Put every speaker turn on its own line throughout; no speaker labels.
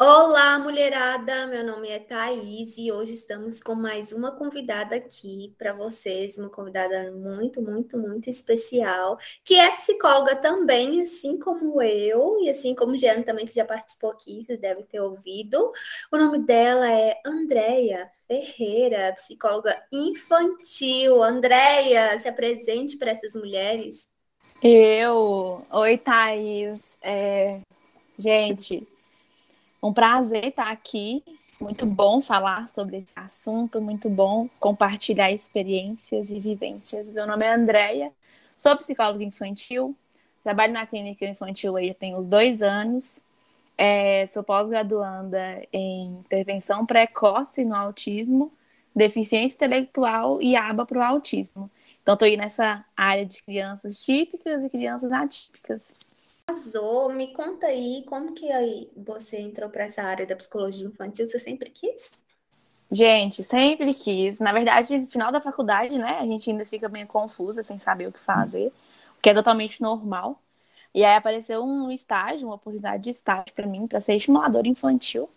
Olá, mulherada! Meu nome é Thaís e hoje estamos com mais uma convidada aqui para vocês, uma convidada muito, muito, muito especial, que é psicóloga também, assim como eu, e assim como o Jean também, que já participou aqui, vocês devem ter ouvido. O nome dela é Andréia Ferreira, psicóloga infantil. Andréia, se apresente para essas mulheres.
Eu, oi Thaís, é... gente, um prazer estar aqui. Muito bom falar sobre esse assunto, muito bom compartilhar experiências e vivências. Meu nome é Andréia, sou psicóloga infantil, trabalho na clínica infantil aí já tem uns dois anos. É, sou pós-graduanda em intervenção precoce no autismo, deficiência intelectual e aba para o autismo. Então, estou aí nessa área de crianças típicas e crianças atípicas.
Arrasou. Me conta aí como que aí você entrou para essa área da psicologia infantil? Você sempre quis?
Gente, sempre quis. Na verdade, no final da faculdade, né, a gente ainda fica meio confusa, sem saber o que fazer, o que é totalmente normal. E aí apareceu um estágio, uma oportunidade de estágio para mim, para ser estimuladora infantil.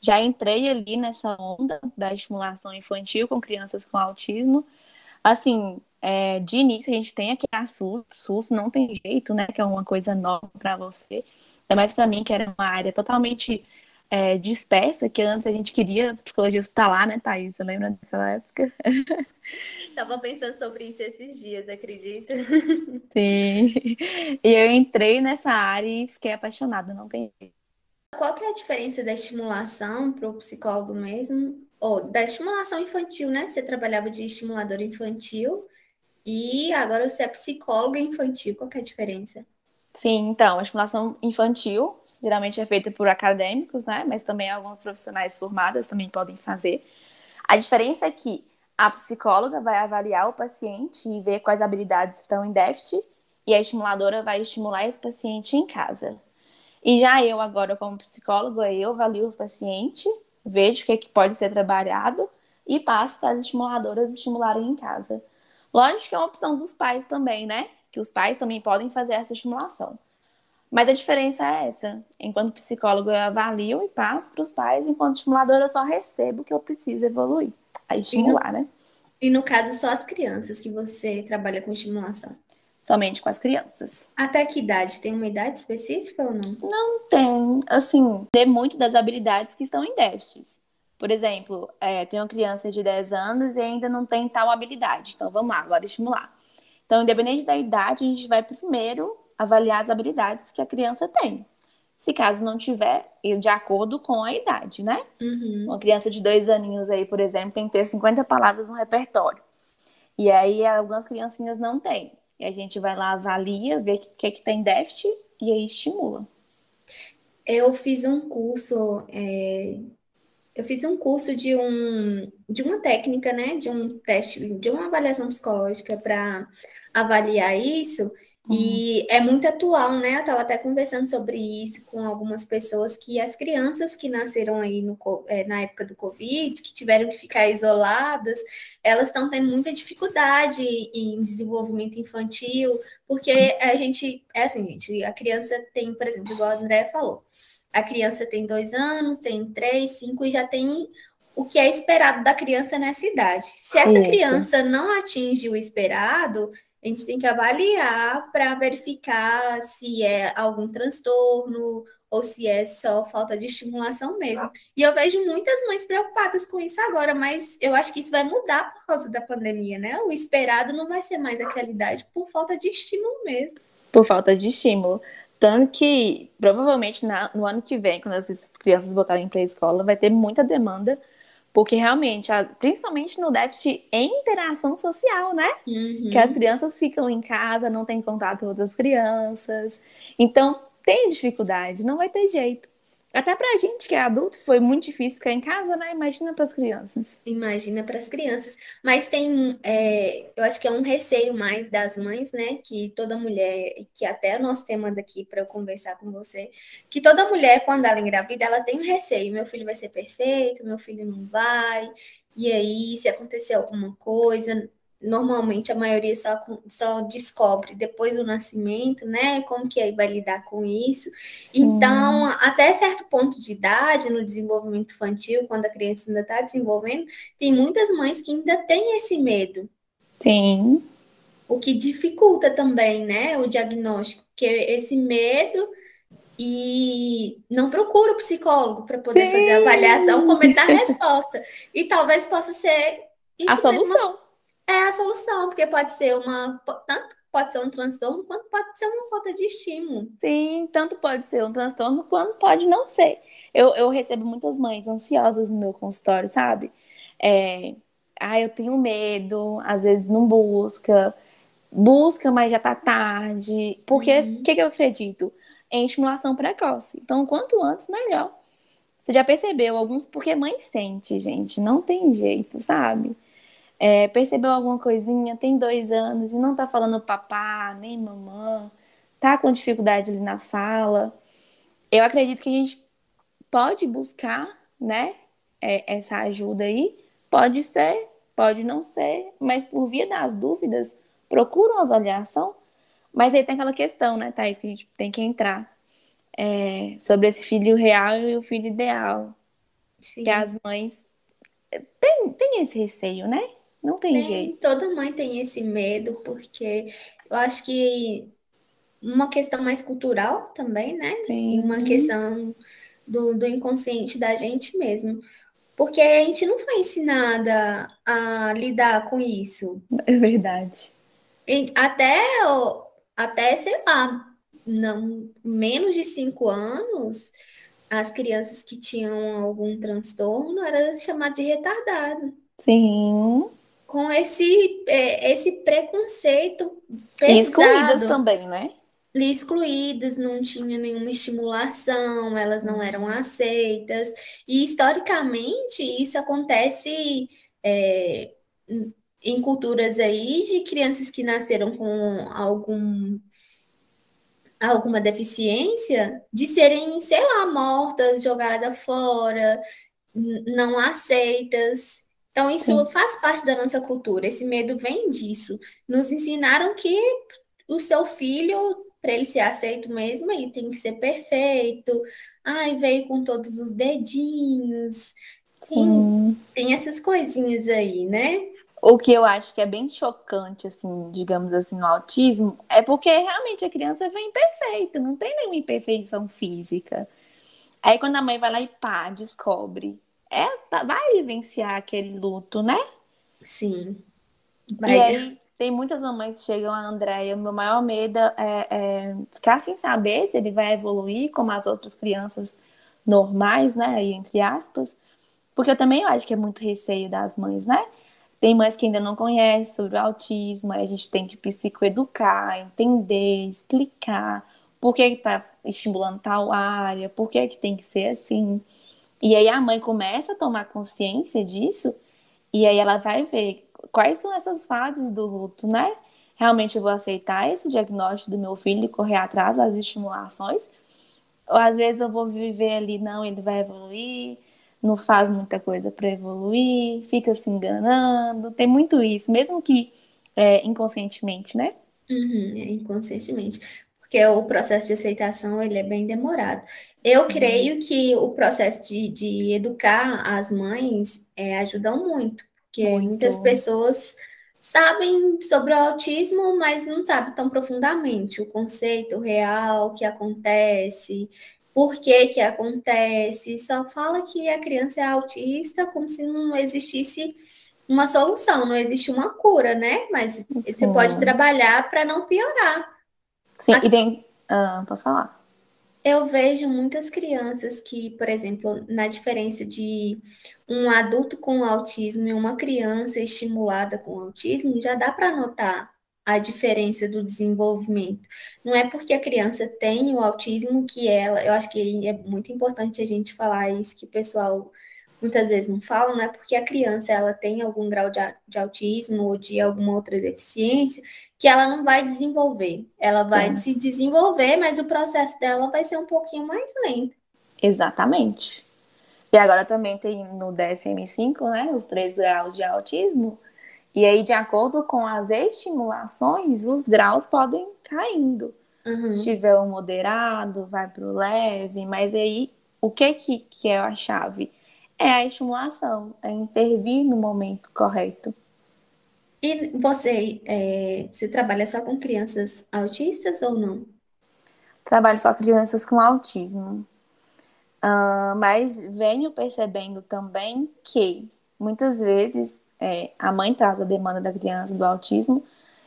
Já entrei ali nessa onda da estimulação infantil com crianças com autismo. Assim, é, de início a gente tem aqui a SUS, SUS não tem jeito, né? Que é uma coisa nova para você. Ainda mais para mim, que era uma área totalmente é, dispersa, que antes a gente queria psicologia hospitalar, né, Thaís? Você lembra daquela época?
Tava pensando sobre isso esses dias, acredita?
Sim. E eu entrei nessa área e fiquei apaixonada, não tem jeito.
Qual que é a diferença da estimulação para o psicólogo mesmo? Ou da estimulação infantil, né? Você trabalhava de estimulador infantil e agora você é psicóloga infantil. Qual é a diferença?
Sim, então, a estimulação infantil geralmente é feita por acadêmicos, né? Mas também alguns profissionais formadas também podem fazer. A diferença é que a psicóloga vai avaliar o paciente e ver quais habilidades estão em déficit, e a estimuladora vai estimular esse paciente em casa. E já eu, agora, como psicóloga, eu avalio o paciente, vejo o que, é que pode ser trabalhado e passo para as estimuladoras estimularem em casa. Lógico que é uma opção dos pais também, né? Que os pais também podem fazer essa estimulação. Mas a diferença é essa. Enquanto psicólogo, eu avalio e passo para os pais, enquanto estimulador, eu só recebo o que eu preciso evoluir. A estimular,
e no,
né?
E no caso, só as crianças que você trabalha com estimulação?
Somente com as crianças.
Até que idade? Tem uma idade específica ou não?
Não tem. Assim, tem muito das habilidades que estão em déficits. Por exemplo, é, tem uma criança de 10 anos e ainda não tem tal habilidade. Então, vamos lá, agora estimular. Então, independente da idade, a gente vai primeiro avaliar as habilidades que a criança tem. Se caso não tiver, de acordo com a idade, né?
Uhum.
Uma criança de dois aninhos aí, por exemplo, tem que ter 50 palavras no repertório. E aí, algumas criancinhas não têm. E a gente vai lá, avalia, vê o que, é que tem déficit e aí estimula.
Eu fiz um curso é, eu fiz um curso de, um, de uma técnica, né? De um teste, de uma avaliação psicológica para avaliar isso. Uhum. E é muito atual, né? Eu estava até conversando sobre isso com algumas pessoas que as crianças que nasceram aí no, é, na época do Covid, que tiveram que ficar isoladas, elas estão tendo muita dificuldade em desenvolvimento infantil, porque a gente, é assim, gente, a criança tem, por exemplo, igual a André falou, a criança tem dois anos, tem três, cinco e já tem o que é esperado da criança nessa idade. Se essa Isso. criança não atinge o esperado, a gente tem que avaliar para verificar se é algum transtorno ou se é só falta de estimulação mesmo. E eu vejo muitas mães preocupadas com isso agora, mas eu acho que isso vai mudar por causa da pandemia, né? O esperado não vai ser mais aquela idade por falta de estímulo mesmo.
Por falta de estímulo. Tanto que, provavelmente, na, no ano que vem, quando as crianças voltarem para a escola, vai ter muita demanda, porque realmente, a, principalmente no déficit em interação social, né?
Uhum.
Que as crianças ficam em casa, não têm contato com outras crianças. Então, tem dificuldade, não vai ter jeito. Até pra gente que é adulto foi muito difícil ficar em casa, né? Imagina para as crianças.
Imagina para as crianças. Mas tem, é, eu acho que é um receio mais das mães, né? Que toda mulher, que até é o nosso tema daqui para eu conversar com você, que toda mulher, quando ela engravida, ela tem um receio. Meu filho vai ser perfeito, meu filho não vai. E aí, se acontecer alguma coisa, normalmente a maioria só, só descobre depois do nascimento, né? Como que aí vai lidar com isso. Sim. Então, até certo ponto de idade, no desenvolvimento infantil, quando a criança ainda está desenvolvendo, tem muitas mães que ainda têm esse medo.
Sim.
O que dificulta também, né, o diagnóstico, porque esse medo e não procura o psicólogo para poder Sim. fazer a avaliação, comentar a resposta. E talvez possa ser
a solução. Mesmo,
é a solução, porque pode ser uma. Tanto pode ser um transtorno, quanto pode ser uma falta de estímulo.
Sim, tanto pode ser um transtorno, quanto pode não ser. Eu, eu recebo muitas mães ansiosas no meu consultório, sabe? É, ah, eu tenho medo, às vezes não busca, busca, mas já tá tarde. Porque o uhum. que, que eu acredito? Em estimulação precoce. Então, quanto antes, melhor. Você já percebeu alguns? Porque mãe sente, gente, não tem jeito, sabe? É, percebeu alguma coisinha, tem dois anos e não tá falando papá, nem mamã, tá com dificuldade ali na fala. Eu acredito que a gente pode buscar, né, é, essa ajuda aí. Pode ser, pode não ser, mas por via das dúvidas, procura uma avaliação. Mas aí tem aquela questão, né, Thaís, que a gente tem que entrar é, sobre esse filho real e o filho ideal. Sim. Que as mães têm, têm esse receio, né? Não tem, tem jeito.
Toda mãe tem esse medo, porque eu acho que uma questão mais cultural também, né? Sim. E uma questão do, do inconsciente da gente mesmo. Porque a gente não foi ensinada a lidar com isso.
É verdade.
Até, até sei lá, não, menos de cinco anos, as crianças que tinham algum transtorno era chamado de retardado.
Sim
com esse, é, esse preconceito pesado.
E excluídas também, né?
excluídas, não tinha nenhuma estimulação, elas não eram aceitas. E historicamente isso acontece é, em culturas aí de crianças que nasceram com algum alguma deficiência de serem, sei lá, mortas, jogadas fora, não aceitas. Então, isso Sim. faz parte da nossa cultura, esse medo vem disso. Nos ensinaram que o seu filho, para ele ser aceito mesmo, ele tem que ser perfeito. Ai, veio com todos os dedinhos. Sim, tem essas coisinhas aí, né?
O que eu acho que é bem chocante, assim, digamos assim, no autismo, é porque realmente a criança vem perfeita, não tem nenhuma imperfeição física. Aí quando a mãe vai lá e pá, descobre é, tá, vai vivenciar aquele luto, né?
Sim.
Vai. E aí tem muitas mamães que chegam a Andréia, meu maior medo é, é, ficar sem saber se ele vai evoluir como as outras crianças normais, né? entre aspas. Porque eu também acho que é muito receio das mães, né? Tem mães que ainda não conhecem sobre o autismo, aí a gente tem que psicoeducar, entender, explicar por que está estimulando tal área, por que, que tem que ser assim. E aí a mãe começa a tomar consciência disso, e aí ela vai ver quais são essas fases do luto, né? Realmente eu vou aceitar esse diagnóstico do meu filho e correr atrás das estimulações? Ou às vezes eu vou viver ali, não, ele vai evoluir, não faz muita coisa para evoluir, fica se enganando, tem muito isso, mesmo que é, inconscientemente, né?
Uhum, é, inconscientemente porque o processo de aceitação ele é bem demorado. Eu uhum. creio que o processo de, de educar as mães é, ajuda muito, porque muito. muitas pessoas sabem sobre o autismo, mas não sabem tão profundamente o conceito real, o que acontece, por que que acontece, só fala que a criança é autista como se não existisse uma solução, não existe uma cura, né? Mas você pode trabalhar para não piorar.
Sim, e tem. Uh, para falar.
Eu vejo muitas crianças que, por exemplo, na diferença de um adulto com autismo e uma criança estimulada com autismo, já dá para notar a diferença do desenvolvimento. Não é porque a criança tem o autismo que ela, eu acho que é muito importante a gente falar isso, que o pessoal muitas vezes não falam, não é porque a criança ela tem algum grau de, de autismo ou de alguma outra deficiência que ela não vai desenvolver. Ela vai se desenvolver, mas o processo dela vai ser um pouquinho mais lento.
Exatamente. E agora também tem no DSM-5, né, os três graus de autismo, E aí, de acordo com as estimulações, os graus podem caindo.
Uhum.
Se tiver o moderado, vai para o leve, mas aí o que, que, que é a chave? É a estimulação, é intervir no momento correto.
E você, é, você trabalha só com crianças autistas ou não?
Trabalho só com crianças com autismo. Uh, mas venho percebendo também que muitas vezes é, a mãe traz a demanda da criança do autismo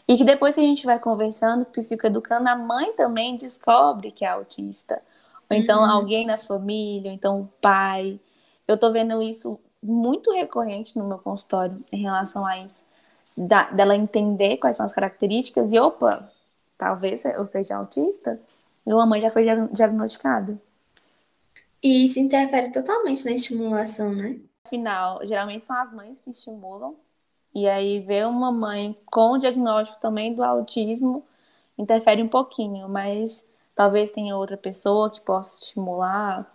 e que depois que a gente vai conversando, psicoeducando, a mãe também descobre que é autista. Ou então uhum. alguém na família, ou então o pai. Eu tô vendo isso muito recorrente no meu consultório em relação a isso. Da, dela entender quais são as características e, opa, talvez eu seja autista. E uma mãe já foi diagnosticada.
E isso interfere totalmente na estimulação, né?
Afinal, geralmente são as mães que estimulam. E aí ver uma mãe com o diagnóstico também do autismo interfere um pouquinho, mas talvez tenha outra pessoa que possa estimular.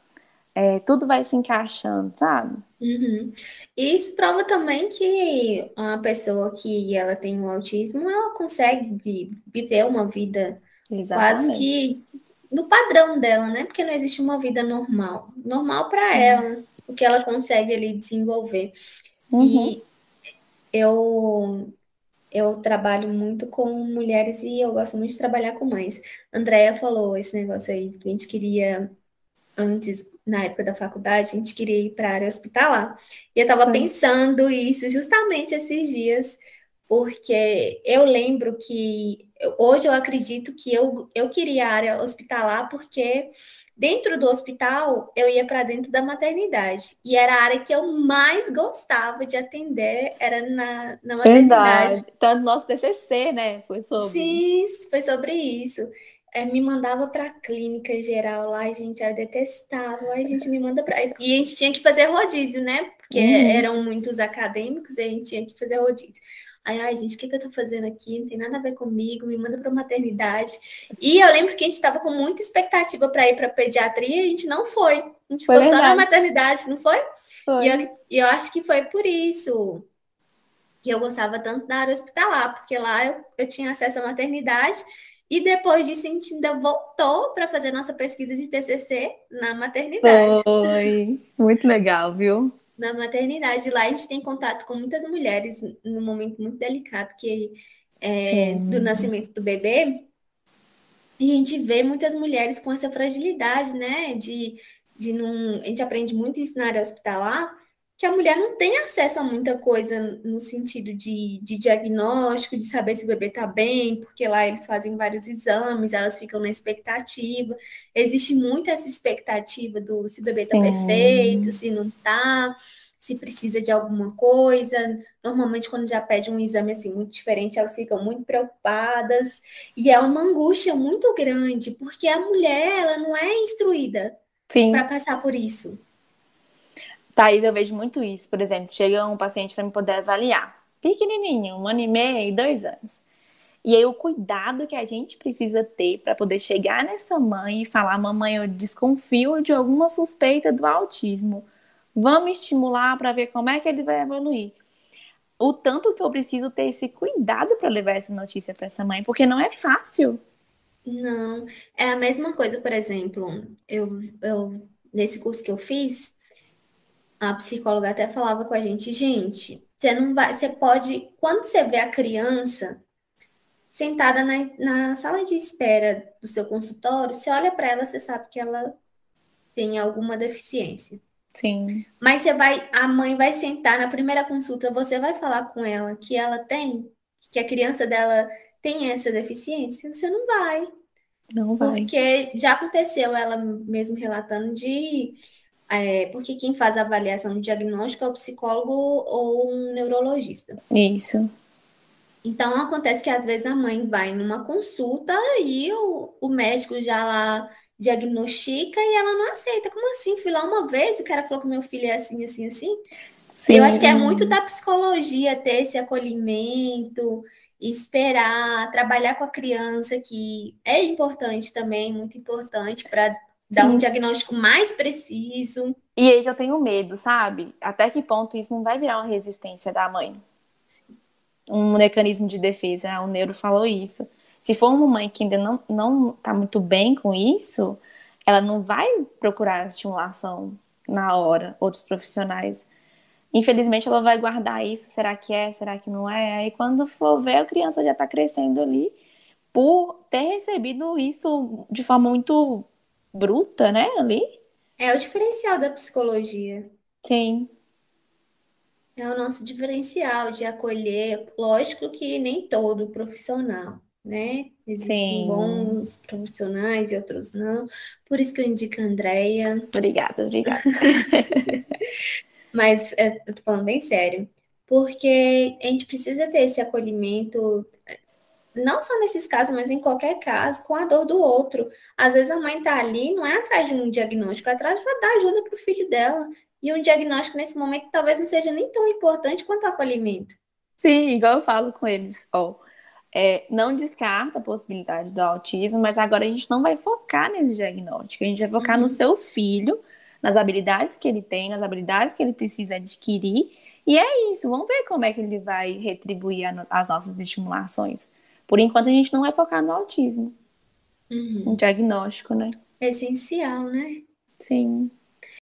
É, tudo vai se encaixando, sabe?
Uhum. Isso prova também que uma pessoa que ela tem um autismo, ela consegue viver uma vida Exatamente. quase que no padrão dela, né? Porque não existe uma vida normal. Normal para ela, o que ela consegue ali desenvolver. Uhum. E eu eu trabalho muito com mulheres e eu gosto muito de trabalhar com mães. Andréia falou esse negócio aí que a gente queria antes, na época da faculdade, a gente queria ir para a área hospitalar. E eu estava pensando isso justamente esses dias, porque eu lembro que hoje eu acredito que eu, eu queria a área hospitalar porque dentro do hospital eu ia para dentro da maternidade e era a área que eu mais gostava de atender era na, na maternidade. Verdade.
Tanto nosso TCC, né? Foi sobre.
Sim, foi sobre isso. É, me mandava para a clínica geral lá, a gente era detestável, a gente me manda para. E a gente tinha que fazer rodízio, né? Porque uhum. eram muitos acadêmicos e a gente tinha que fazer rodízio. Aí, ai, gente, o que, que eu tô fazendo aqui? Não tem nada a ver comigo, me manda para maternidade. E eu lembro que a gente estava com muita expectativa para ir para pediatria e a gente não foi. A gente foi ficou só na maternidade, não foi?
Foi.
E eu, eu acho que foi por isso que eu gostava tanto da área hospitalar, porque lá eu, eu tinha acesso à maternidade. E depois disso, a gente ainda voltou para fazer nossa pesquisa de TCC na maternidade.
Foi, muito legal, viu?
na maternidade. Lá a gente tem contato com muitas mulheres num momento muito delicado que é do nascimento do bebê. E a gente vê muitas mulheres com essa fragilidade, né? De, de não. A gente aprende muito isso na área hospitalar, que a mulher não tem acesso a muita coisa no sentido de, de diagnóstico, de saber se o bebê está bem, porque lá eles fazem vários exames, elas ficam na expectativa. Existe muito essa expectativa do se o bebê está perfeito, se não está, se precisa de alguma coisa. Normalmente, quando já pede um exame assim muito diferente, elas ficam muito preocupadas. E é uma angústia muito grande, porque a mulher ela não é instruída para passar por isso.
Thaís, eu vejo muito isso. Por exemplo, chega um paciente para me poder avaliar. Pequenininho, um ano e meio, dois anos. E aí o cuidado que a gente precisa ter para poder chegar nessa mãe e falar, mamãe, eu desconfio de alguma suspeita do autismo. Vamos estimular para ver como é que ele vai evoluir. O tanto que eu preciso ter esse cuidado para levar essa notícia para essa mãe, porque não é fácil.
Não, é a mesma coisa, por exemplo, eu, eu nesse curso que eu fiz, a psicóloga até falava com a gente, gente, você não vai, você pode, quando você vê a criança sentada na, na sala de espera do seu consultório, você olha para ela, você sabe que ela tem alguma deficiência.
Sim.
Mas você vai, a mãe vai sentar na primeira consulta, você vai falar com ela que ela tem, que a criança dela tem essa deficiência, você não vai.
Não vai.
Porque já aconteceu ela mesmo relatando de é, porque quem faz a avaliação do diagnóstico é o psicólogo ou um neurologista.
Isso.
Então acontece que às vezes a mãe vai numa consulta e o, o médico já lá diagnostica e ela não aceita. Como assim? Fui lá uma vez e o cara falou que meu filho é assim, assim, assim. Sim. Eu acho que é muito da psicologia ter esse acolhimento, esperar, trabalhar com a criança, que é importante também, muito importante para dar um diagnóstico mais preciso.
E aí que eu tenho medo, sabe? Até que ponto isso não vai virar uma resistência da mãe? Sim. um mecanismo de defesa. O neuro falou isso. Se for uma mãe que ainda não, não tá muito bem com isso, ela não vai procurar estimulação na hora, outros profissionais. Infelizmente, ela vai guardar isso. Será que é? Será que não é? Aí, quando for ver, a criança já está crescendo ali por ter recebido isso de forma muito bruta, né? Ali.
É o diferencial da psicologia.
Sim.
É o nosso diferencial de acolher. Lógico que nem todo profissional, né? Existem Sim. bons profissionais e outros não. Por isso que eu indico a Andrea.
Obrigada, obrigada.
Mas é, eu tô falando bem sério. Porque a gente precisa ter esse acolhimento, não só nesses casos, mas em qualquer caso, com a dor do outro. Às vezes a mãe tá ali, não é atrás de um diagnóstico, é atrás de dar ajuda para o filho dela. E um diagnóstico nesse momento talvez não seja nem tão importante quanto o acolhimento.
Sim, igual eu falo com eles. Ó, é, não descarta a possibilidade do autismo, mas agora a gente não vai focar nesse diagnóstico. A gente vai focar uhum. no seu filho, nas habilidades que ele tem, nas habilidades que ele precisa adquirir. E é isso, vamos ver como é que ele vai retribuir as nossas estimulações. Por enquanto, a gente não vai focar no autismo. Uhum. Um diagnóstico, né?
Essencial, né?
Sim.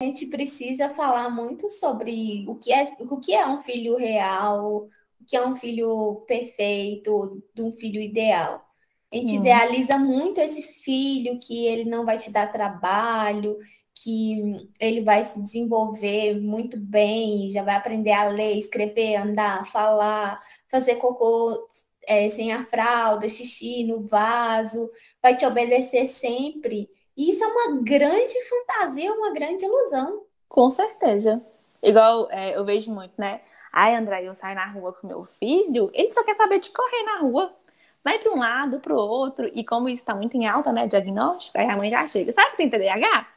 A gente precisa falar muito sobre o que é, o que é um filho real, o que é um filho perfeito, de um filho ideal. A gente idealiza muito esse filho que ele não vai te dar trabalho, que ele vai se desenvolver muito bem, já vai aprender a ler, escrever, andar, falar, fazer cocô é, sem a fralda, xixi no vaso, vai te obedecer sempre. E isso é uma grande fantasia, uma grande ilusão.
Com certeza. Igual é, eu vejo muito, né? Ai, André, eu saio na rua com meu filho, ele só quer saber de correr na rua. Vai para um lado, para o outro. E como isso está muito em alta, né? Diagnóstico, aí a mãe já chega. Sabe que tem TDAH?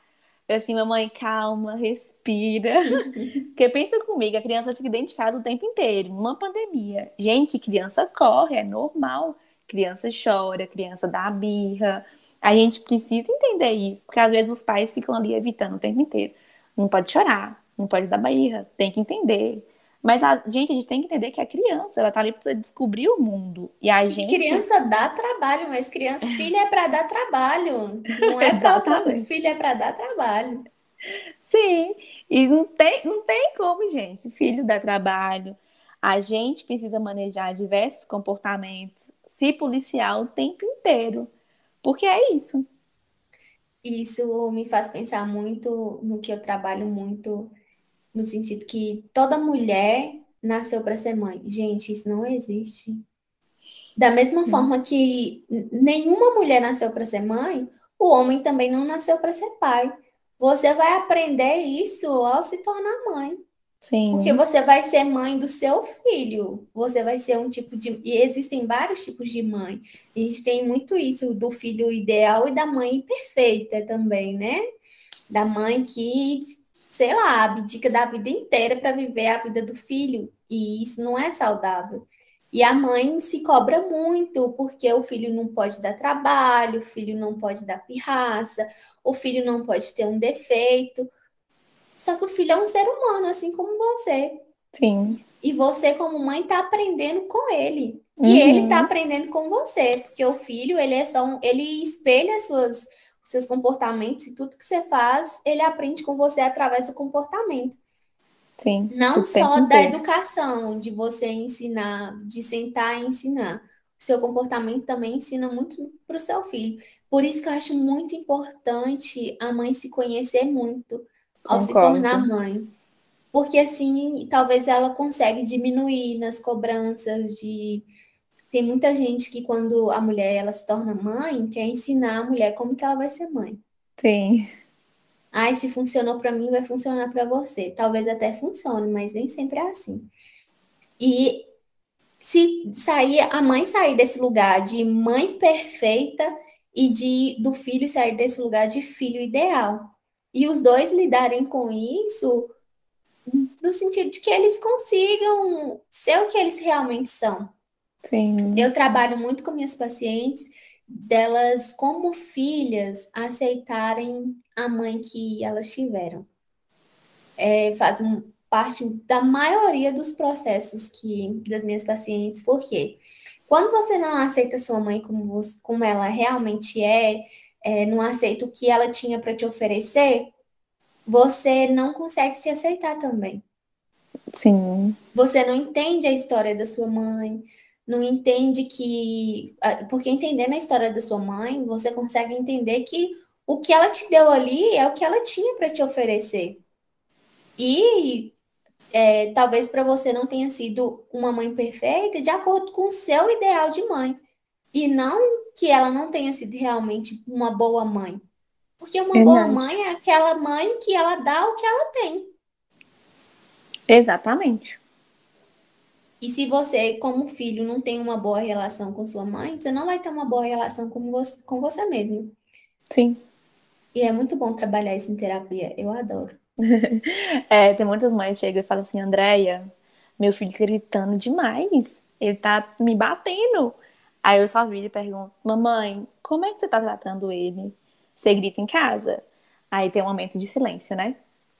Eu assim, mamãe, calma, respira. Porque pensa comigo, a criança fica dentro de casa o tempo inteiro, numa pandemia. Gente, criança corre, é normal. Criança chora, criança dá birra. A gente precisa entender isso, porque às vezes os pais ficam ali evitando o tempo inteiro. Não pode chorar, não pode dar birra, tem que entender. Mas a gente, a gente tem que entender que a criança, ela tá ali para descobrir o mundo. E a gente.
Criança dá trabalho, mas criança, filho é para dar trabalho. Não é para outra coisa. Filho é para dar trabalho.
Sim, e não tem, não tem como, gente. Filho dá trabalho. A gente precisa manejar diversos comportamentos, se policiar o tempo inteiro. Porque é isso.
Isso me faz pensar muito no que eu trabalho muito no sentido que toda mulher nasceu para ser mãe. Gente, isso não existe. Da mesma forma que nenhuma mulher nasceu para ser mãe, o homem também não nasceu para ser pai. Você vai aprender isso ao se tornar mãe.
Sim.
Porque você vai ser mãe do seu filho. Você vai ser um tipo de. E existem vários tipos de mãe. A gente tem muito isso do filho ideal e da mãe perfeita também, né? Da mãe que sei lá, abdica da vida inteira para viver a vida do filho, e isso não é saudável. E a mãe se cobra muito, porque o filho não pode dar trabalho, o filho não pode dar pirraça, o filho não pode ter um defeito. Só que o filho é um ser humano, assim como você.
Sim.
E você, como mãe, está aprendendo com ele. Uhum. E ele está aprendendo com você. Porque o filho, ele é só um, ele espelha suas seus comportamentos e tudo que você faz, ele aprende com você através do comportamento.
Sim.
Não só da educação, de você ensinar, de sentar e ensinar. O seu comportamento também ensina muito para o seu filho. Por isso que eu acho muito importante a mãe se conhecer muito ao Concordo. se tornar mãe. Porque assim, talvez ela consiga diminuir nas cobranças de tem muita gente que quando a mulher ela se torna mãe, quer ensinar a mulher como que ela vai ser mãe.
Sim.
Ai, se funcionou para mim, vai funcionar para você. Talvez até funcione, mas nem sempre é assim. E se sair a mãe sair desse lugar de mãe perfeita e de do filho sair desse lugar de filho ideal. E os dois lidarem com isso no sentido de que eles consigam ser o que eles realmente são.
Sim.
Eu trabalho muito com minhas pacientes, delas, como filhas, aceitarem a mãe que elas tiveram. É, faz um, parte da maioria dos processos que das minhas pacientes, porque quando você não aceita sua mãe como, você, como ela realmente é, é, não aceita o que ela tinha para te oferecer, você não consegue se aceitar também.
Sim.
Você não entende a história da sua mãe, não entende que. Ah, porque entendendo a história da sua mãe, você consegue entender que o que ela te deu ali é o que ela tinha para te oferecer. E é, talvez para você não tenha sido uma mãe perfeita de acordo com o seu ideal de mãe. E não que ela não tenha sido realmente uma boa mãe. Porque uma Verdade. boa mãe é aquela mãe que ela dá o que ela tem.
Exatamente.
E se você, como filho, não tem uma boa relação com sua mãe, você não vai ter uma boa relação com você, com você mesmo.
Sim.
E é muito bom trabalhar isso em terapia. Eu adoro.
é, tem muitas mães que chegam e falam assim, Andréia, meu filho tá gritando demais. Ele tá me batendo. Aí eu só viro e pergunto, mamãe, como é que você tá tratando ele? Você grita em casa? Aí tem um momento de silêncio, né?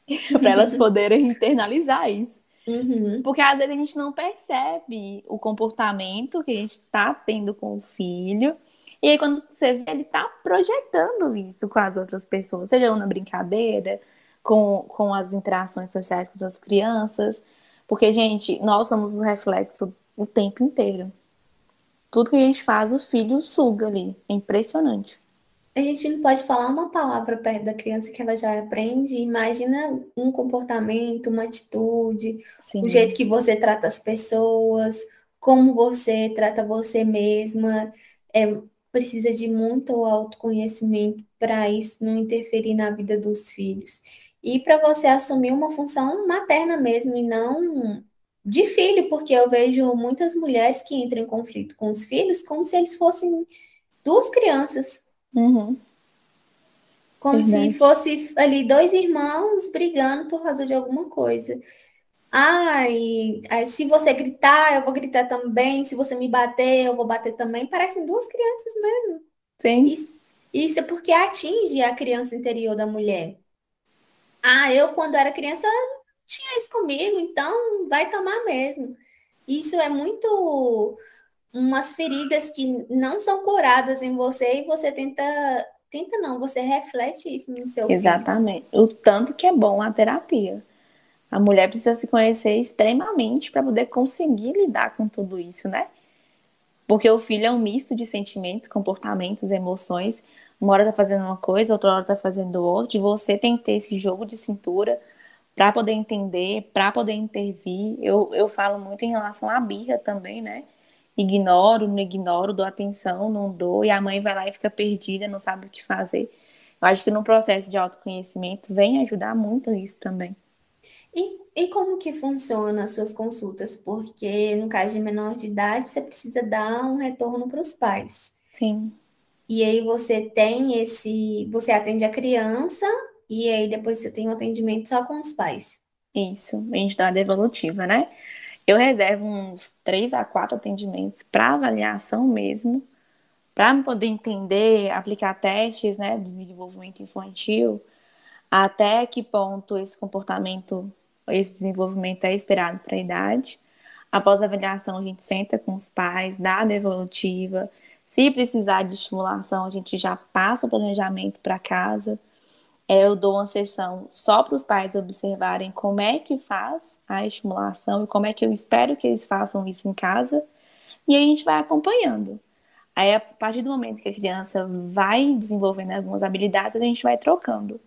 para elas poderem internalizar isso.
Uhum.
Porque às vezes a gente não percebe o comportamento que a gente está tendo com o filho. E aí, quando você vê, ele está projetando isso com as outras pessoas, seja na brincadeira, com, com as interações sociais com as crianças. Porque, gente, nós somos o reflexo o tempo inteiro. Tudo que a gente faz, o filho suga ali. É impressionante
a gente não pode falar uma palavra perto da criança que ela já aprende. Imagina um comportamento, uma atitude, Sim. o jeito que você trata as pessoas, como você trata você mesma. É, precisa de muito autoconhecimento para isso não interferir na vida dos filhos. E para você assumir uma função materna mesmo e não de filho, porque eu vejo muitas mulheres que entram em conflito com os filhos como se eles fossem duas crianças
Uhum.
Como Verdade. se fosse ali dois irmãos brigando por causa de alguma coisa. Ai, se você gritar, eu vou gritar também. Se você me bater, eu vou bater também. Parecem duas crianças mesmo.
Sim.
Isso, isso é porque atinge a criança interior da mulher. Ah, eu quando era criança tinha isso comigo, então vai tomar mesmo. Isso é muito umas feridas que não são curadas em você e você tenta tenta não, você reflete isso no seu
Exatamente. Filho. O tanto que é bom a terapia. A mulher precisa se conhecer extremamente para poder conseguir lidar com tudo isso, né? Porque o filho é um misto de sentimentos, comportamentos, emoções. Uma hora tá fazendo uma coisa, outra hora tá fazendo outra. E você tem que ter esse jogo de cintura para poder entender, para poder intervir. Eu, eu falo muito em relação à birra também, né? Ignoro, não ignoro, dou atenção, não dou, e a mãe vai lá e fica perdida, não sabe o que fazer. Eu acho que no processo de autoconhecimento vem ajudar muito isso também.
E, e como que funciona as suas consultas? Porque no caso de menor de idade, você precisa dar um retorno para os pais.
Sim.
E aí você tem esse, você atende a criança e aí depois você tem um atendimento só com os pais.
Isso, a gente dá a devolutiva, né? Eu reservo uns três a quatro atendimentos para avaliação mesmo, para poder entender, aplicar testes né, de desenvolvimento infantil, até que ponto esse comportamento, esse desenvolvimento é esperado para a idade. Após a avaliação, a gente senta com os pais, dá a devolutiva. Se precisar de estimulação, a gente já passa o planejamento para casa eu dou uma sessão só para os pais observarem como é que faz a estimulação e como é que eu espero que eles façam isso em casa. E a gente vai acompanhando. Aí, a partir do momento que a criança vai desenvolvendo algumas habilidades, a gente vai trocando.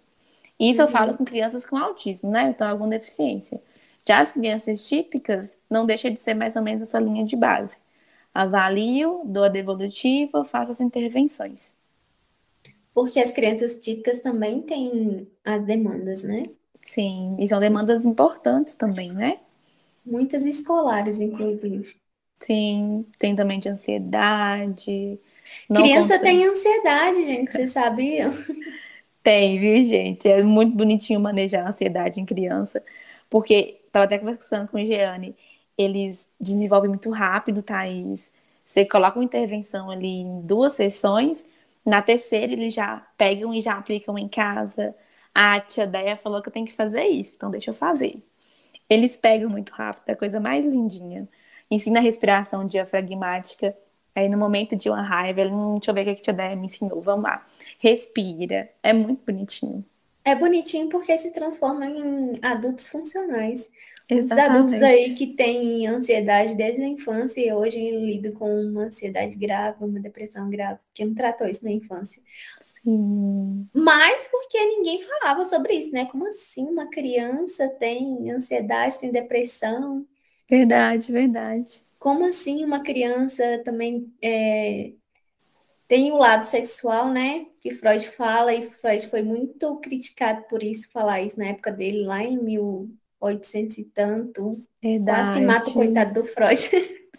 Isso uhum. eu falo com crianças com autismo, né? Então, alguma deficiência. Já as crianças típicas, não deixa de ser mais ou menos essa linha de base. Avalio, dou a devolutiva, faço as intervenções.
Porque as crianças típicas também têm as demandas, né?
Sim, e são demandas importantes também, né?
Muitas escolares, inclusive.
Sim, tem também de ansiedade.
Criança tem ansiedade, gente, vocês sabiam?
Tem, viu, gente? É muito bonitinho manejar a ansiedade em criança, porque tava até conversando com o Jeane, eles desenvolvem muito rápido, Thaís. Você coloca uma intervenção ali em duas sessões, na terceira, eles já pegam e já aplicam em casa. A tia Deia falou que eu tenho que fazer isso, então deixa eu fazer. Eles pegam muito rápido, é a coisa mais lindinha. Ensina a respiração diafragmática. Aí no momento de uma raiva, ele, hum, deixa eu ver o que a tia Dé me ensinou, vamos lá. Respira. É muito bonitinho.
É bonitinho porque se transforma em adultos funcionais. Os adultos aí que têm ansiedade desde a infância e hoje lidam com uma ansiedade grave, uma depressão grave, porque não tratou isso na infância.
Sim.
Mas porque ninguém falava sobre isso, né? Como assim uma criança tem ansiedade, tem depressão?
Verdade, verdade.
Como assim uma criança também é, tem o lado sexual, né? Que Freud fala, e Freud foi muito criticado por isso, falar isso na época dele, lá em 1800 e tanto.
Verdade.
Quase que mata o coitado do Freud.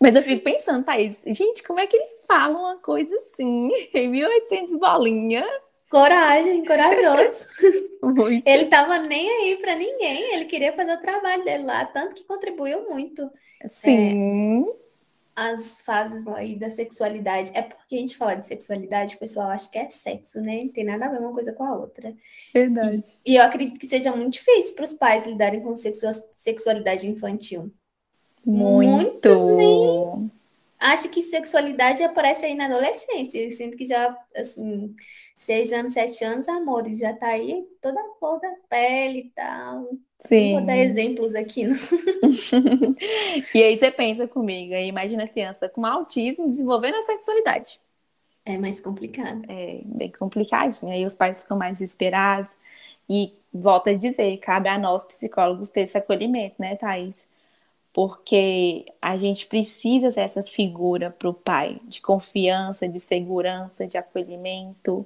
Mas eu fico pensando, Thaís, gente, como é que ele fala uma coisa assim, em 1800 bolinha?
Coragem, corajoso.
Muito.
Ele tava nem aí para ninguém, ele queria fazer o trabalho dele lá, tanto que contribuiu muito.
Sim.
É, as fases aí da sexualidade. É porque a gente fala de sexualidade, o pessoal acha que é sexo, né? Não tem nada a ver uma coisa com a outra.
Verdade.
E, e eu acredito que seja muito difícil para os pais lidarem com sexualidade infantil.
Muito.
Muitos nem acham que sexualidade aparece aí na adolescência. Eu sinto que já, assim, seis anos, sete anos, amores, já tá aí toda a cor da pele e tal.
Sim.
Vou dar exemplos aqui, não.
e aí você pensa comigo, aí imagina a criança com autismo desenvolvendo a sexualidade.
É mais complicado.
É bem complicadinho. Aí os pais ficam mais desesperados. E volta a dizer, cabe a nós psicólogos ter esse acolhimento, né, Thaís? Porque a gente precisa ser essa figura para o pai, de confiança, de segurança, de acolhimento.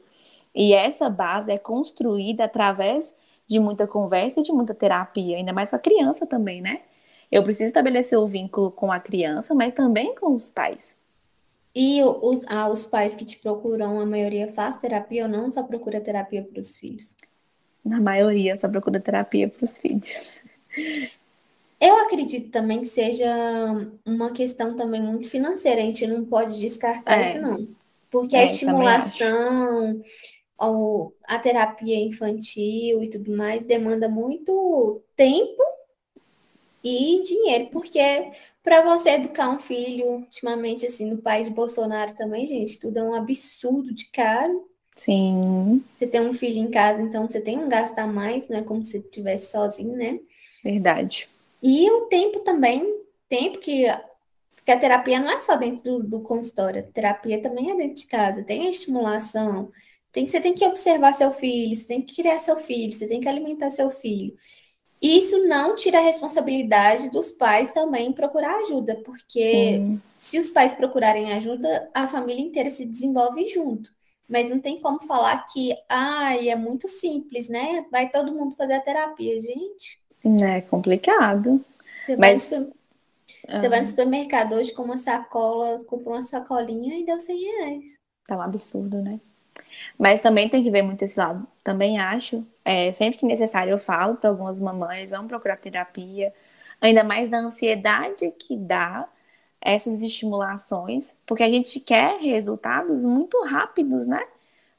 E essa base é construída através de muita conversa e de muita terapia, ainda mais com a criança também, né? Eu preciso estabelecer o vínculo com a criança, mas também com os pais.
E os, ah, os pais que te procuram, a maioria faz terapia ou não só procura terapia para os filhos?
Na maioria só procura terapia para os filhos.
Eu acredito também que seja uma questão também muito financeira, a gente não pode descartar é. isso, não. Porque é, a estimulação, a terapia infantil e tudo mais demanda muito tempo e dinheiro, porque para você educar um filho, ultimamente, assim, no país de Bolsonaro também, gente, tudo é um absurdo de caro.
Sim.
Você tem um filho em casa, então você tem um gasto a mais, não é como se estivesse sozinho, né?
Verdade.
E o tempo também, tempo que, que a terapia não é só dentro do, do consultório, a terapia também é dentro de casa, tem a estimulação, tem, você tem que observar seu filho, você tem que criar seu filho, você tem que alimentar seu filho. E isso não tira a responsabilidade dos pais também procurar ajuda, porque Sim. se os pais procurarem ajuda, a família inteira se desenvolve junto. Mas não tem como falar que, ai, é muito simples, né? Vai todo mundo fazer a terapia, gente.
É complicado.
Você vai, Mas... no, você vai no supermercado hoje com uma sacola, comprou uma sacolinha e deu 100 reais.
Tá um absurdo, né? Mas também tem que ver muito esse lado. Também acho, é, sempre que necessário, eu falo para algumas mamães, vamos procurar terapia. Ainda mais da ansiedade que dá essas estimulações, porque a gente quer resultados muito rápidos, né?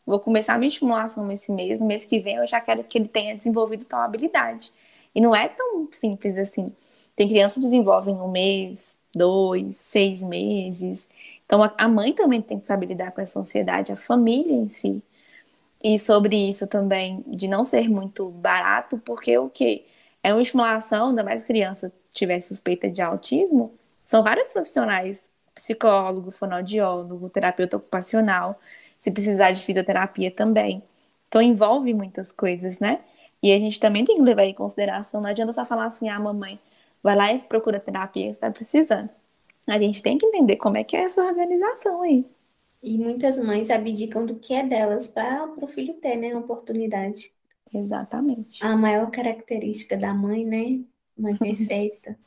Vou começar a minha estimulação esse mês, no mês que vem eu já quero que ele tenha desenvolvido tal habilidade. E não é tão simples assim. Tem crianças que desenvolvem um mês, dois, seis meses. Então a mãe também tem que saber lidar com essa ansiedade, a família em si. E sobre isso também, de não ser muito barato, porque o que? É uma estimulação, ainda mais criança tiver suspeita de autismo, são vários profissionais, psicólogo, fonoaudiólogo, terapeuta ocupacional, se precisar de fisioterapia também. Então envolve muitas coisas, né? E a gente também tem que levar em consideração, não adianta só falar assim, ah, mamãe, vai lá e procura terapia, você está precisando. A gente tem que entender como é que é essa organização aí.
E muitas mães abdicam do que é delas para o filho ter, né, oportunidade.
Exatamente.
A maior característica da mãe, né, mãe perfeita,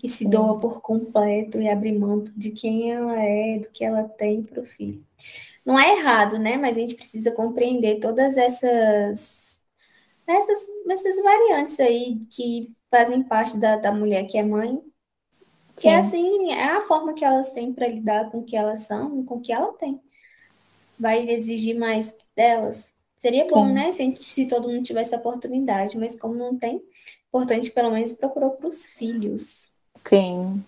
que se doa por completo e abre mão de quem ela é, do que ela tem para o filho. Não é errado, né, mas a gente precisa compreender todas essas essas, essas variantes aí que fazem parte da, da mulher que é mãe que é assim, é a forma que elas têm para lidar com o que elas são, com o que ela tem. Vai exigir mais delas. Seria bom, Sim. né, se, se todo mundo tivesse a oportunidade, mas como não tem, importante, pelo menos, procurou para os filhos.
Sim.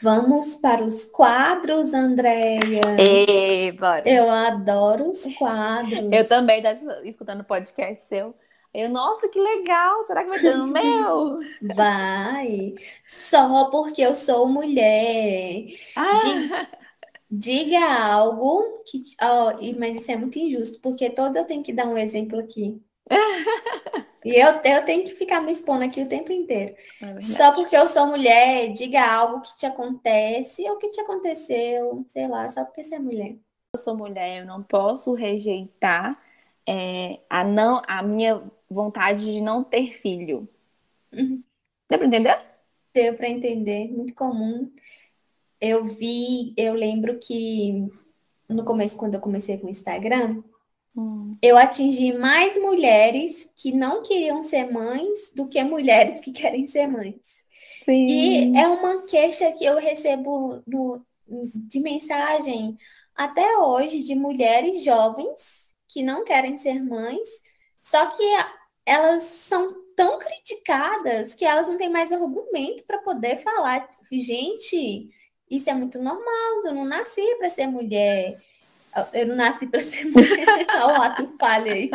Vamos para os quadros, Andréia.
E, bora.
Eu adoro os quadros.
Eu também, estava escutando podcast seu. Eu, nossa, que legal! Será que vai ter no meu?
Vai! Só porque eu sou mulher.
Ah.
Diga algo que. Oh, mas isso é muito injusto, porque todos eu tenho que dar um exemplo aqui. E eu, eu tenho que ficar me expondo aqui o tempo inteiro. É só porque eu sou mulher, diga algo que te acontece ou que te aconteceu, sei lá, só porque você é mulher.
Eu sou mulher, eu não posso rejeitar é, a, não, a minha vontade de não ter filho. Uhum. Deu para entender?
Deu para entender, muito comum. Eu vi, eu lembro que no começo, quando eu comecei com o Instagram, Hum. Eu atingi mais mulheres que não queriam ser mães do que mulheres que querem ser mães. Sim. E é uma queixa que eu recebo no, de mensagem até hoje de mulheres jovens que não querem ser mães, só que elas são tão criticadas que elas não têm mais argumento para poder falar. Gente, isso é muito normal, eu não nasci para ser mulher. Eu não nasci para ser mãe. Olha o ato falha aí.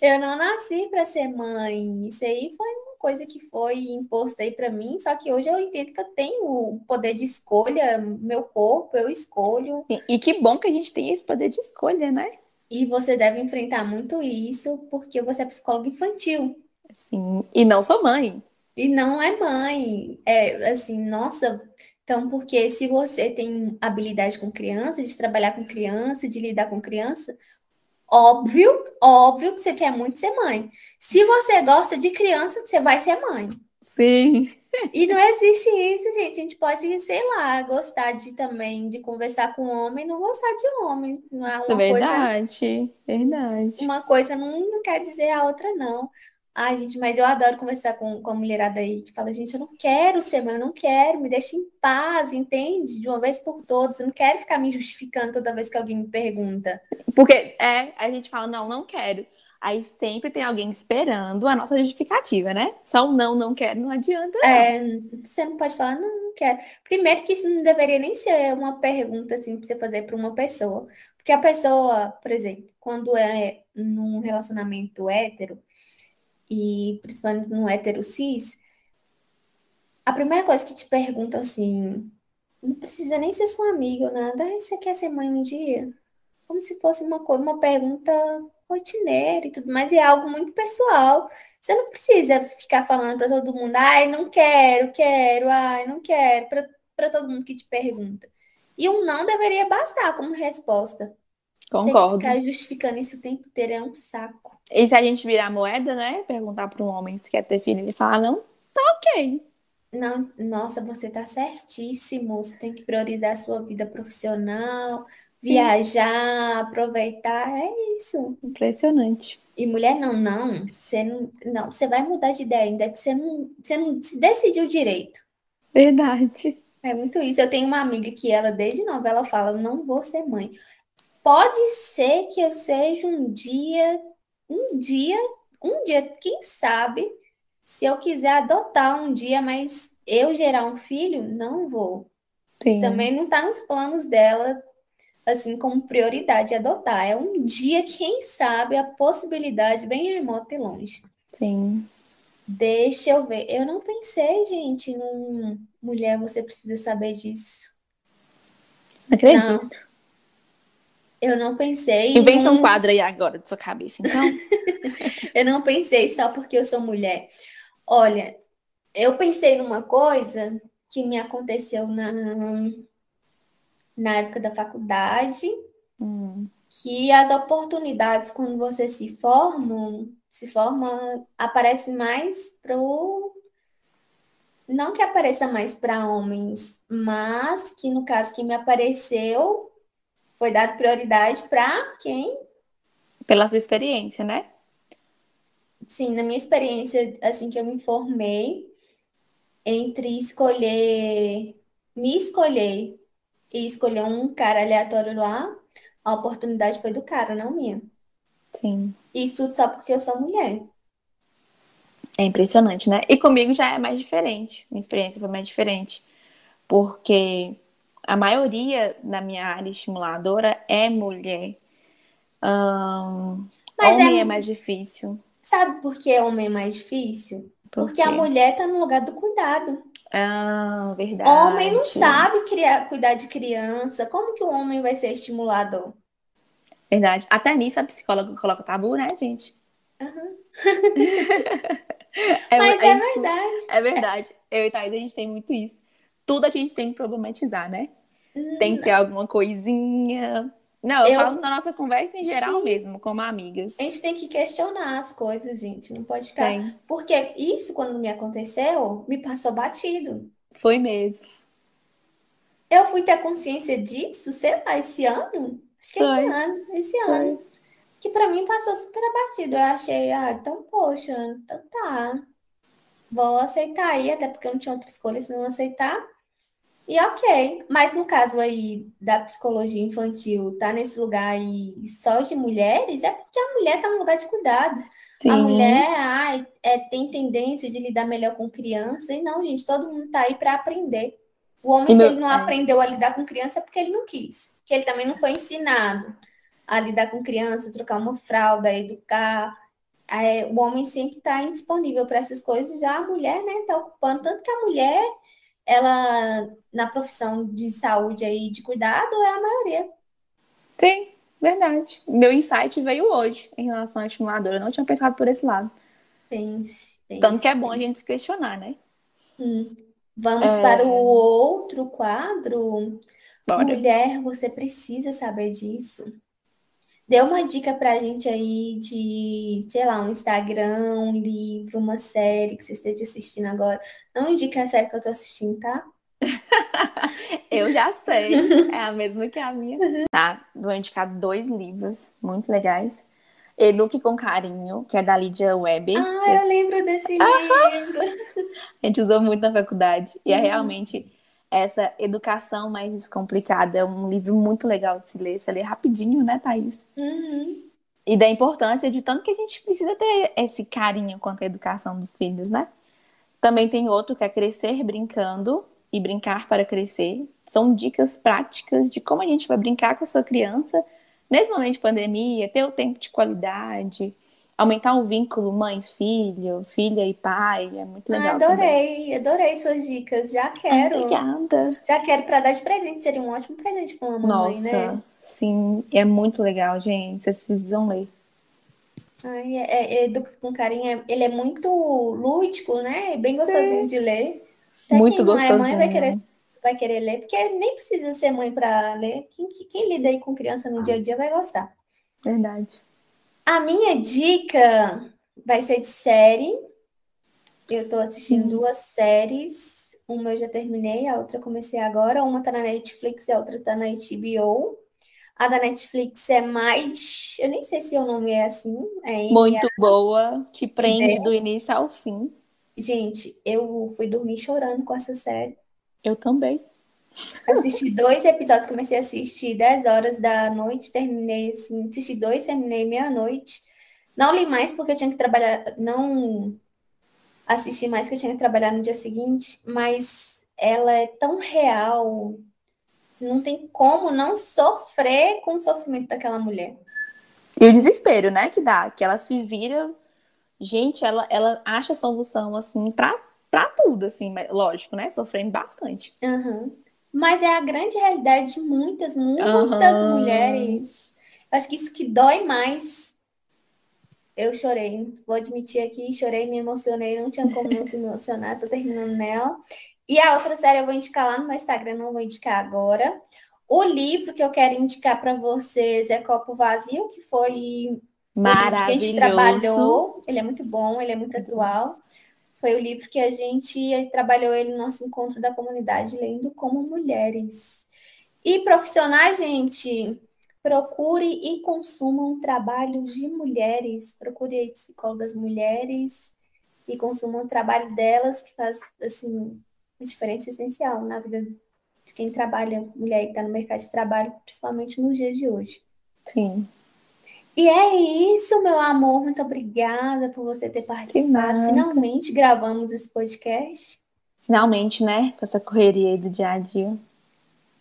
Eu não nasci para ser mãe. Isso aí foi uma coisa que foi imposta aí para mim. Só que hoje eu entendo que eu tenho o poder de escolha, meu corpo, eu escolho.
Sim, e que bom que a gente tem esse poder de escolha, né?
E você deve enfrentar muito isso porque você é psicóloga infantil.
Sim, e não sou mãe.
E não é mãe. É assim, nossa, então, porque se você tem habilidade com criança, de trabalhar com criança, de lidar com criança, óbvio, óbvio que você quer muito ser mãe. Se você gosta de criança, você vai ser mãe.
Sim.
E não existe isso, gente. A gente pode, sei lá, gostar de também de conversar com homem, não gostar de homem. Não é uma
verdade,
coisa,
verdade.
Uma coisa não, não quer dizer a outra, não. Ai, gente, mas eu adoro conversar com, com a mulherada aí que fala, gente, eu não quero ser mãe, eu não quero, me deixa em paz, entende? De uma vez por todas, eu não quero ficar me justificando toda vez que alguém me pergunta.
Porque, é, a gente fala, não, não quero. Aí sempre tem alguém esperando a nossa justificativa, né? Só um não, não quero, não adianta. Não.
É, você não pode falar, não, não quero. Primeiro que isso não deveria nem ser uma pergunta assim pra você fazer para uma pessoa. Porque a pessoa, por exemplo, quando é num relacionamento hétero, e principalmente no hétero cis, a primeira coisa que te perguntam assim, não precisa nem ser sua amiga ou nada, você quer ser mãe um dia? Como se fosse uma, uma pergunta rotineira e tudo mais, e é algo muito pessoal. Você não precisa ficar falando para todo mundo, ai, não quero, quero, ai, não quero, para todo mundo que te pergunta. E um não deveria bastar como resposta.
Concordo.
Ter que ficar justificando isso o tempo inteiro é um saco.
E se a gente virar moeda, né? Perguntar para um homem se quer ter filho, ele fala, não, tá ok.
Não, nossa, você tá certíssimo. Você tem que priorizar a sua vida profissional, viajar, aproveitar. É isso.
Impressionante.
E mulher, não, não. Você não, não, você vai mudar de ideia, ainda que você não, você não se decidiu direito.
Verdade.
É muito isso. Eu tenho uma amiga que ela, desde nova, ela fala: eu não vou ser mãe. Pode ser que eu seja um dia um dia, um dia, quem sabe, se eu quiser adotar um dia, mas eu gerar um filho, não vou. Sim. Também não está nos planos dela, assim, como prioridade adotar. É um dia, quem sabe, a possibilidade bem remota e longe.
Sim.
Deixa eu ver. Eu não pensei, gente, num mulher, você precisa saber disso.
Acredito. Não.
Eu não pensei.
Inventa um quadro aí agora de sua cabeça, então.
eu não pensei só porque eu sou mulher. Olha, eu pensei numa coisa que me aconteceu na, na época da faculdade,
hum.
que as oportunidades, quando você se forma, se forma, aparece mais pro. Não que apareça mais para homens, mas que no caso que me apareceu foi dado prioridade para quem?
Pela sua experiência, né?
Sim, na minha experiência, assim que eu me formei, entre escolher, me escolher e escolheu um cara aleatório lá, a oportunidade foi do cara, não minha.
Sim.
Isso tudo só porque eu sou mulher.
É impressionante, né? E comigo já é mais diferente. Minha experiência foi mais diferente. Porque a maioria da minha área estimuladora é mulher. Um,
Mas
homem
é-
é... mais difícil.
Sabe por que homem é mais difícil?
Por
Porque a mulher tá no lugar do cuidado.
Ah, verdade.
Homem não sabe criar, cuidar de criança. Como que o homem vai ser estimulador?
Verdade. Até nisso a psicóloga coloca tabu, né, gente?
Aham.
É,
Mas é
gente-
verdade.
É verdade. Eu e Thaís, a gente tem muito isso. Tudo a gente tem que problematizar, né? Tem que ter alguma coisinha. Não, eu,
Eu-
falo na nossa conversa em geral
Sim.
mesmo, como amigas.
A gente tem que questionar as coisas, gente. Não pode ficar.
Tem.
Porque isso, quando me aconteceu, me passou batido.
Foi mesmo.
Eu fui ter consciência disso, sei lá, esse ano. Acho que esse
Foi.
ano. Esse ano. Que pra mim passou super abatido. Eu achei, ah, então, poxa, então tá. Vou aceitar aí, até porque eu não tinha outra escolha se não aceitar. E ok. Mas no caso aí da psicologia infantil, tá nesse lugar aí só de mulheres, é porque a mulher tá no lugar de cuidado.
Sim.
A mulher ai, é, tem tendência de lidar melhor com criança. E não, gente, todo mundo tá aí para aprender. O homem, se ele não
é.
aprendeu a lidar com criança, é porque ele não quis. Que ele também não foi ensinado a lidar com criança, trocar uma fralda, educar. É, o homem sempre está indisponível para essas coisas. Já a mulher, né, tá ocupando. Tanto que a mulher, ela, na profissão de saúde aí, de cuidado, é a maioria.
Sim, verdade. Meu insight veio hoje em relação à estimuladora. Eu não tinha pensado por esse lado.
Pense, pense,
Tanto que é bom a
pense.
gente se questionar, né?
Hum. Vamos
É.
para o outro quadro.
Bora.
Mulher, você precisa saber disso. Dê uma dica pra gente aí de, sei lá, um Instagram, um livro, uma série que você esteja assistindo agora. Não indica a série que eu tô assistindo, tá?
Eu já sei. É a mesma que a minha. Tá, vou indicar dois livros muito legais. Eduque com Carinho, que é da Lydia Webb.
Ah,
que
eu lembro desse livro.
a gente usou muito na faculdade. E é
Uhum.
realmente essa educação mais descomplicada. É um livro muito legal de se ler. Você lê rapidinho, né, Thaís?
Uhum.
E da importância de tanto que a gente precisa ter esse carinho quanto à educação dos filhos, né? Também tem outro que é Crescer Brincando e Brincar para Crescer. São dicas práticas de como a gente vai brincar com a sua criança nesse momento de pandemia, ter o tempo de qualidade, aumentar o vínculo mãe-filho, filha e pai. É muito
Ah,
legal. também.
adorei, adorei suas dicas. Já
Ah,
quero.
Obrigada.
Já quero para dar de presente. Seria um ótimo presente para uma mamãe,
Nossa,
né?
sim, é muito legal, gente. Vocês precisam ler.
Ai, é, é, Educa com Carinho, é- ele é muito lúdico, né? Bem gostosinho de ler. Até
Muito
quem não é mãe vai querer, vai querer ler, porque nem precisa ser mãe para ler. Quem, quem lida aí com criança no dia a dia vai gostar.
Verdade.
A minha dica vai ser de série. Eu tô assistindo
Hum.
duas séries. Uma eu já terminei, a outra eu comecei agora. Uma tá na Netflix e a outra tá na HBO. A da Netflix é mais. Eu nem sei se o nome é assim. É
Muito boa, te prende do início ao fim.
Gente, eu fui dormir chorando com essa série.
Eu também.
Assisti dois episódios, comecei a assistir 10 horas da noite, terminei assim, assisti dois, terminei meia-noite. Não li mais porque eu tinha que trabalhar, não assisti mais porque eu tinha que trabalhar no dia seguinte, mas ela é tão real, não tem como não sofrer com o sofrimento daquela mulher.
E o desespero, né, que dá, que ela se vira. Gente, ela, ela acha solução, assim, pra, pra tudo, assim, lógico, né? Sofrendo bastante.
Aham. Mas é a grande realidade de muitas, muitas
Aham.
mulheres. Acho que isso que dói mais. Eu chorei, vou admitir aqui, chorei, me emocionei, não tinha como não se emocionar, tô terminando nela. E a outra série eu vou indicar lá no meu Instagram, não vou indicar agora. O livro que eu quero indicar para vocês é Copo Vazio, que foi o livro que a gente
Maravilhoso.
trabalhou. Ele é muito bom, ele é muito atual. Foi o livro que a gente trabalhou ele no nosso encontro da comunidade, lendo como mulheres. E profissionais, gente, procure e consumam trabalhos de mulheres. Procure aí psicólogas mulheres e consumam o trabalho delas, que faz, assim, uma diferença essencial na vida de quem trabalha, mulher que está no mercado de trabalho, principalmente nos dias de hoje.
Sim.
E é isso, meu amor. Muito obrigada por você ter participado. Finalmente gravamos esse podcast.
Finalmente, né? Com essa correria aí do dia a dia.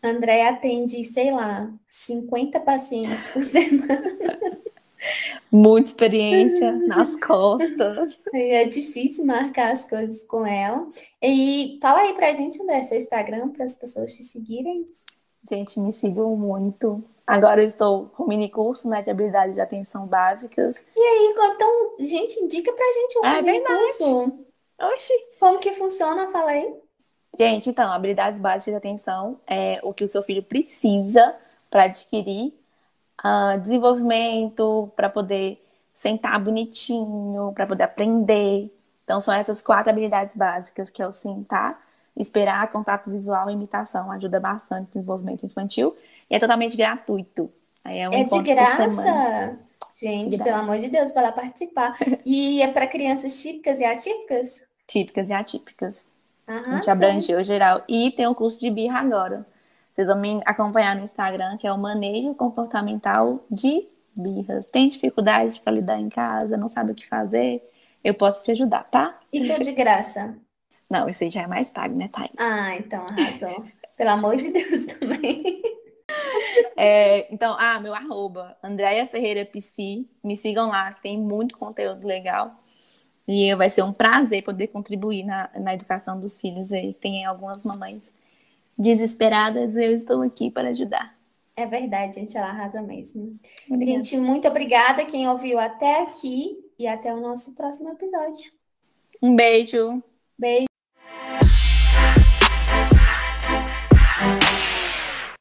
André atende, sei lá, 50 pacientes por semana.
Muita experiência nas costas.
É difícil marcar as coisas com ela. E fala aí pra gente, André, seu Instagram, para as pessoas te seguirem.
Gente, me sigam muito. Agora eu estou com mini curso né, de habilidades de atenção básicas.
E aí, então, gente, indica pra gente um
é
mini
verdade.
curso.
Oxi!
Como que funciona? Fala aí.
Gente, então, habilidades básicas de atenção é o que o seu filho precisa para adquirir uh, desenvolvimento, para poder sentar bonitinho, para poder aprender. Então, são essas quatro habilidades básicas, que é o sentar, esperar, contato visual e imitação. Ajuda bastante no desenvolvimento infantil. E é totalmente gratuito. Aí é um
É de graça? Gente,
De graça.
pelo amor de Deus, vai lá participar. E é para crianças típicas e atípicas?
Típicas e atípicas. A gente
Arrasou.
abrangeu geral. E tem o curso de birra agora. Vocês vão me acompanhar no Instagram, que é o Manejo Comportamental de Birras. Tem dificuldade para lidar em casa, não sabe o que fazer? Eu posso te ajudar, tá?
E tudo de graça?
Não, esse aí já é mais pago, né, Thaís?
Ah, então arrasou. Pelo amor de Deus também.
É, então, ah, meu arroba, Andréia Ferreira Psi. Me sigam lá, que tem muito conteúdo legal. E vai ser um prazer poder contribuir na, na educação dos filhos aí. Tem algumas mamães desesperadas, eu estou aqui para ajudar.
É verdade, gente, ela arrasa mesmo.
Obrigada.
Gente, muito obrigada quem ouviu até aqui e até o nosso próximo episódio.
Um beijo.
Beijo.